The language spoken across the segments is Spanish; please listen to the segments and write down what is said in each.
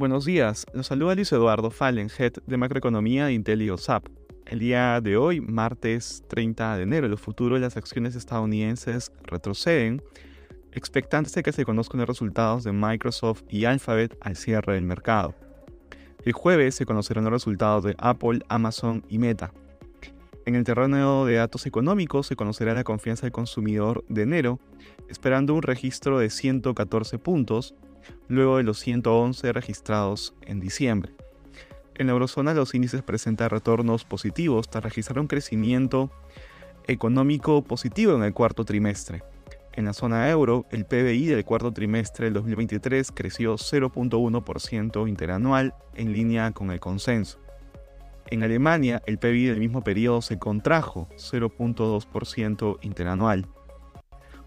Buenos días, nos saluda Luis Eduardo Fallen, Head de Macroeconomía de IntelioSAP. El día de hoy, martes 30 de enero, los futuros de las acciones estadounidenses retroceden, expectantes de que se conozcan los resultados de Microsoft y Alphabet al cierre del mercado. El jueves se conocerán los resultados de Apple, Amazon y Meta. En el terreno de datos económicos se conocerá la confianza del consumidor de enero, esperando un registro de 114 puntos, luego de los 111 registrados en diciembre. En la eurozona los índices presentan retornos positivos tras registrar un crecimiento económico positivo en el cuarto trimestre. En la zona euro, el PBI del cuarto trimestre del 2023 creció 0.1% interanual en línea con el consenso. En Alemania, el PBI del mismo periodo se contrajo 0.2% interanual.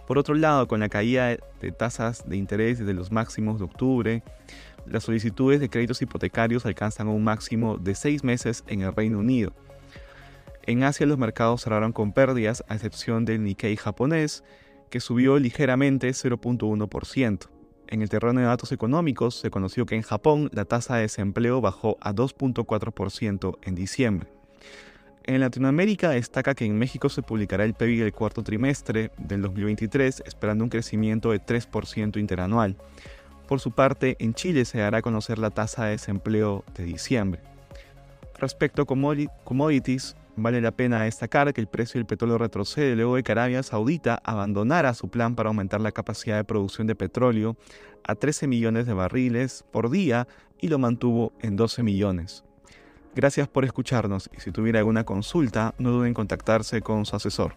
Por otro lado, con la caída de tasas de interés desde los máximos de octubre, las solicitudes de créditos hipotecarios alcanzan un máximo de seis meses en el Reino Unido. En Asia los mercados cerraron con pérdidas, a excepción del Nikkei japonés, que subió ligeramente 0.1%. En el terreno de datos económicos se conoció que en Japón la tasa de desempleo bajó a 2.4% en diciembre. En Latinoamérica destaca que en México se publicará el PIB del cuarto trimestre del 2023, esperando un crecimiento de 3% interanual. Por su parte, en Chile se dará a conocer la tasa de desempleo de diciembre. Respecto a commodities, vale la pena destacar que el precio del petróleo retrocede luego de que Arabia Saudita abandonara su plan para aumentar la capacidad de producción de petróleo a 13 millones de barriles por día y lo mantuvo en 12 millones. Gracias por escucharnos y si tuviera alguna consulta, no duden en contactarse con su asesor.